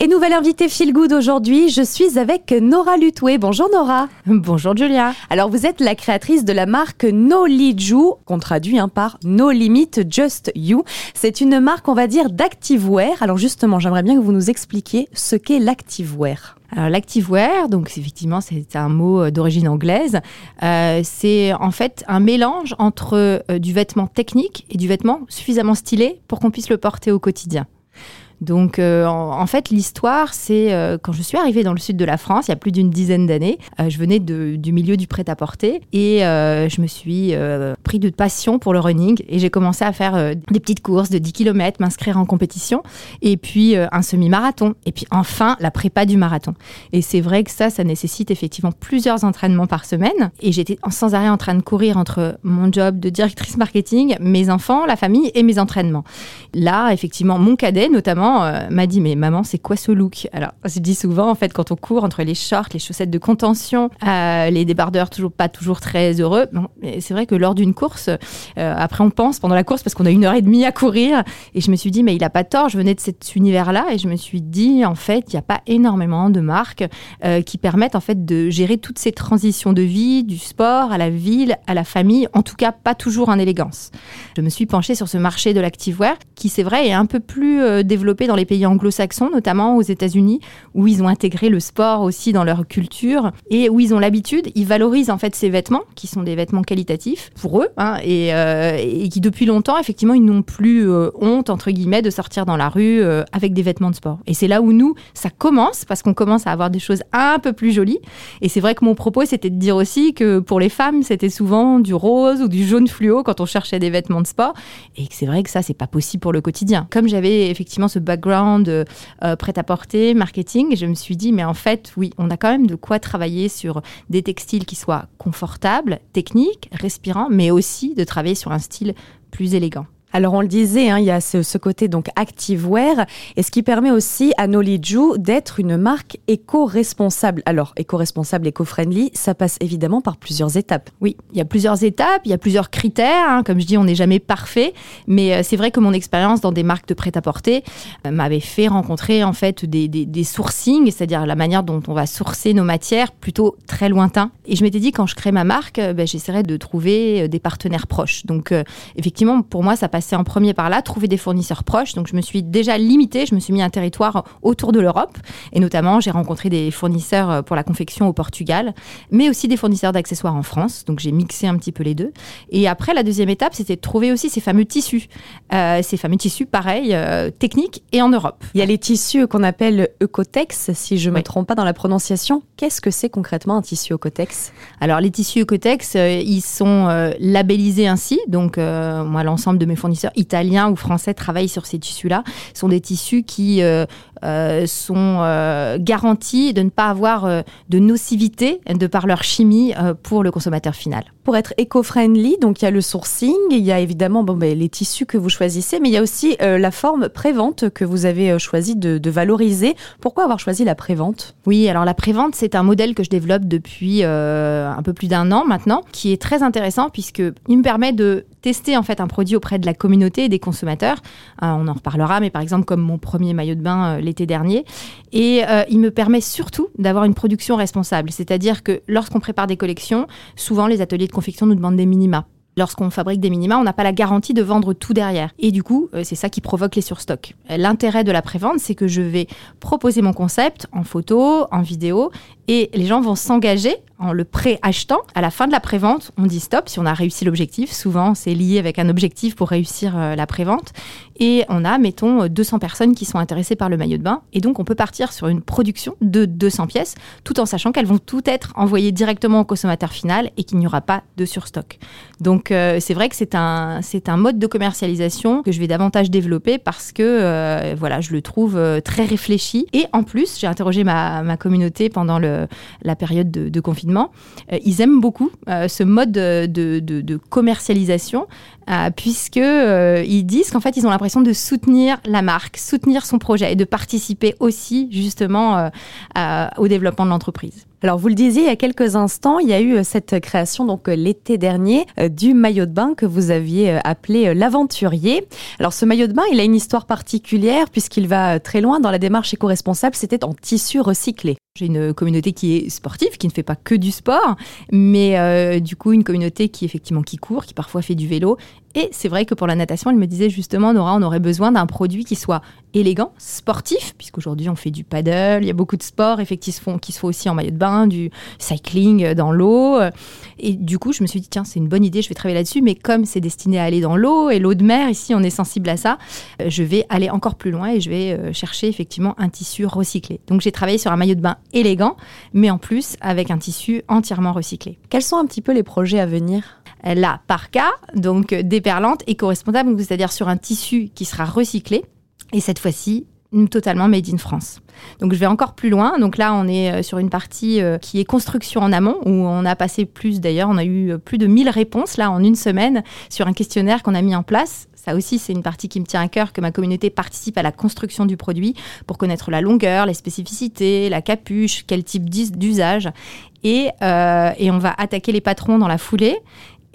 Et nouvelle invitée Feel Good aujourd'hui, je suis avec Nora Lutoué. Bonjour Nora. Bonjour Julia. Alors vous êtes la créatrice de la marque No Liju, qu'on traduit hein, par No Limit Just You. C'est une marque, on va dire, d'activewear. Alors justement, j'aimerais bien que vous nous expliquiez ce qu'est l'activewear. Alors l'activewear, donc effectivement c'est un mot euh, d'origine anglaise, euh, c'est en fait un mélange entre euh, du vêtement technique et du vêtement suffisamment stylé pour qu'on puisse le porter au quotidien. Donc, euh, en, fait, l'histoire, c'est euh, quand je suis arrivée dans le sud de la France, il y a plus d'une dizaine d'années, euh, je venais du milieu du prêt-à-porter et je me suis pris de passion pour le running et j'ai commencé à faire des petites courses de 10 km, m'inscrire en compétition et puis un semi-marathon et puis enfin la prépa du marathon. Et c'est vrai que ça, ça nécessite effectivement plusieurs entraînements par semaine et j'étais sans arrêt en train de courir entre mon job de directrice marketing, mes enfants, la famille et mes entraînements. Là, effectivement, mon cadet notamment, euh, m'a dit mais maman c'est quoi ce look? Alors je dis souvent en fait quand on court entre les shorts, les chaussettes de contention, euh, les débardeurs toujours pas toujours très heureux. Bon, c'est vrai que lors d'une course, euh, après on pense pendant la course parce qu'on a une heure et demie à courir et je me suis dit mais il a pas tort. Je venais de cet univers-là et je me suis dit en fait il n'y a pas énormément de marques qui permettent en fait de gérer toutes ces transitions de vie, du sport à la ville, à la famille, en tout cas pas toujours en élégance. Je me suis penchée sur ce marché de l'activewear qui c'est vrai est un peu plus développé dans les pays anglo-saxons, notamment aux États-Unis, où ils ont intégré le sport aussi dans leur culture et où ils ont l'habitude, ils valorisent en fait ces vêtements, qui sont des vêtements qualitatifs pour eux, hein, euh, et, qui depuis longtemps, effectivement, ils n'ont plus euh, honte, entre guillemets, de sortir dans la rue euh, avec des vêtements de sport. Et c'est là où nous, ça commence, parce qu'on commence à avoir des choses un peu plus jolies. Et c'est vrai que mon propos, c'était de dire aussi que pour les femmes, c'était souvent du rose ou du jaune fluo quand on cherchait des vêtements de sport. Et que c'est vrai que ça, c'est pas possible pour le quotidien. Comme j'avais effectivement ce background euh, prêt-à-porter, marketing, je me suis dit, mais en fait, oui, on a quand même de quoi travailler sur des textiles qui soient confortables, techniques, respirants, mais aussi de travailler sur un style plus élégant. Alors on le disait, hein, il y a ce, côté donc activewear et ce qui permet aussi à Noliju d'être une marque éco-responsable. Alors éco-responsable, éco-friendly, ça passe évidemment par plusieurs étapes. Oui, il y a plusieurs étapes, il y a plusieurs critères. Hein. Comme je dis, on n'est jamais parfait, mais euh, c'est vrai que mon expérience dans des marques de prêt-à-porter euh, m'avait fait rencontrer en fait des, sourcings, c'est-à-dire la manière dont on va sourcer nos matières plutôt très lointain. Et je m'étais dit quand je crée ma marque, euh, ben, j'essaierai de trouver des partenaires proches. Donc effectivement, pour moi, ça passe passer en premier par là, trouver des fournisseurs proches. Donc je me suis déjà limitée, je me suis mis un territoire autour de l'Europe. Et notamment, j'ai rencontré des fournisseurs euh, pour la confection au Portugal, mais aussi des fournisseurs d'accessoires en France. Donc j'ai mixé un petit peu les deux. Et après, la deuxième étape, c'était de trouver aussi ces fameux tissus. Euh, ces fameux tissus, pareil, euh, techniques et en Europe. Il y a les tissus qu'on appelle Ecotex, si je ne me trompe pas dans la prononciation. Qu'est-ce que c'est concrètement un tissu Ecotex Alors les tissus Ecotex, ils sont labellisés ainsi. Donc moi, l'ensemble de mes fournisseurs fournisseurs italiens ou français travaillent sur ces tissus-là. Ce sont des tissus qui euh, euh, sont euh, garantis de ne pas avoir de nocivité de par leur chimie pour le consommateur final. Pour être éco-friendly, donc il y a le sourcing, il y a évidemment bon, ben, les tissus que vous choisissez, mais il y a aussi la forme prévente que vous avez choisi de, de, valoriser. Pourquoi avoir choisi la prévente? Oui, alors la prévente, c'est un modèle que je développe depuis un peu plus d'un an maintenant, qui est très intéressant puisqu'il me permet de tester en fait un produit auprès de la communauté et des consommateurs. Euh, on en reparlera, mais par exemple comme mon premier maillot de bain euh, l'été dernier. Et euh, il me permet surtout d'avoir une production responsable. C'est-à-dire que lorsqu'on prépare des collections, souvent les ateliers de confection nous demandent des minima. Lorsqu'on fabrique des minima, on n'a pas la garantie de vendre tout derrière. Et du coup, c'est ça qui provoque les surstocks. L'intérêt de la prévente, c'est que je vais proposer mon concept en photo, en vidéo, et les gens vont s'engager en le pré-achetant. À la fin de la prévente, on dit stop si on a réussi l'objectif. Souvent, c'est lié avec un objectif pour réussir euh, la prévente. Et on a, mettons, 200 personnes qui sont intéressées par le maillot de bain. Et donc, on peut partir sur une production de 200 pièces, tout en sachant qu'elles vont toutes être envoyées directement au consommateur final et qu'il n'y aura pas de surstock. Donc, euh, c'est vrai que c'est un, c'est un mode de commercialisation que je vais davantage développer parce que, euh, voilà, je le trouve très réfléchi. Et en plus, j'ai interrogé ma, ma communauté pendant la période de, de confinement ils aiment beaucoup ce mode de, de commercialisation puisque ils disent qu'en fait ils ont l'impression de soutenir la marque, soutenir son projet et de participer aussi justement au développement de l'entreprise. Alors vous le disiez il y a quelques instants, il y a eu euh, cette création donc euh, l'été dernier euh, du maillot de bain que vous aviez appelé l'aventurier. Alors ce maillot de bain, il a une histoire particulière puisqu'il va très loin dans la démarche éco-responsable, c'était en tissu recyclé. J'ai une communauté qui est sportive, qui ne fait pas que du sport, mais du coup une communauté qui effectivement qui court, qui parfois fait du vélo. Et c'est vrai que pour la natation, elle me disait justement, Nora, on aurait besoin d'un produit qui soit élégant, sportif, puisqu'aujourd'hui on fait du paddle, il y a beaucoup de sports effectivement qui se font aussi en maillot de bain, du cycling dans l'eau. Et du coup, je me suis dit, tiens, c'est une bonne idée, je vais travailler là-dessus, mais comme c'est destiné à aller dans l'eau et l'eau de mer, ici on est sensible à ça, euh, je vais aller encore plus loin et je vais euh, chercher effectivement un tissu recyclé. Donc j'ai travaillé sur un maillot de bain élégant, mais en plus avec un tissu entièrement recyclé. Quels sont un petit peu les projets à venir? La parka, donc déperlante, éco-responsable, c'est-à-dire sur un tissu qui sera recyclé et cette fois-ci, totalement made in France. Donc je vais encore plus loin. Donc là, on est euh, sur une partie euh, qui est construction en amont, où on a passé plus d'ailleurs, on a eu euh, plus de 1000 réponses là en une semaine sur un questionnaire qu'on a mis en place. Ça aussi, c'est une partie qui me tient à cœur, que ma communauté participe à la construction du produit pour connaître la longueur, les spécificités, la capuche, quel type d'usage. Et, et on va attaquer les patrons dans la foulée.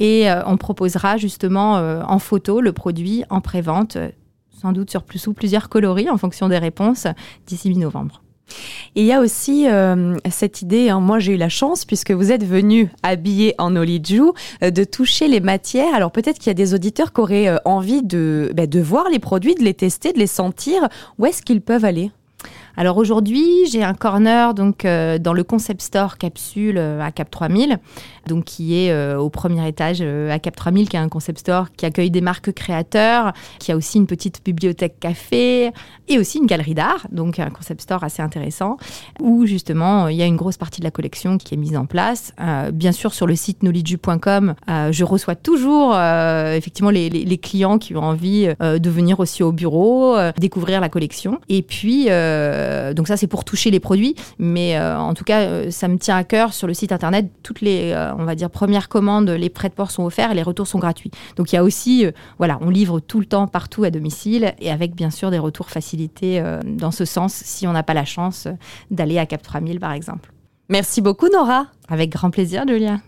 Et on proposera justement en photo le produit en pré-vente sans doute sur plus ou plusieurs coloris en fonction des réponses d'ici mi-novembre. Il y a aussi euh, cette idée, hein, moi j'ai eu la chance, puisque vous êtes venu habillé en Oliju, euh, de toucher les matières. Alors peut-être qu'il y a des auditeurs qui auraient euh, envie de, bah, de voir les produits, de les tester, de les sentir. Où est-ce qu'ils peuvent aller? Alors aujourd'hui, j'ai un corner donc dans le concept store capsule à Cap 3000 donc qui est euh, au premier étage euh, à Cap 3000, qui est un concept store qui accueille des marques créateurs, qui a aussi une petite bibliothèque café et aussi une galerie d'art, donc un concept store assez intéressant, où justement il y a une grosse partie de la collection qui est mise en place. Euh, bien sûr, sur le site knowledge.com, je reçois toujours effectivement les, clients qui ont envie de venir aussi au bureau, découvrir la collection. Et puis, donc ça c'est pour toucher les produits, mais en tout cas, ça me tient à cœur sur le site internet toutes les on va dire, première commande, les prêts de port sont offerts et les retours sont gratuits. Donc il y a aussi, euh, voilà, on livre tout le temps partout à domicile et avec bien sûr des retours facilités euh, dans ce sens si on n'a pas la chance d'aller à Cap 3000 par exemple. Merci beaucoup Nora. Avec grand plaisir Julia.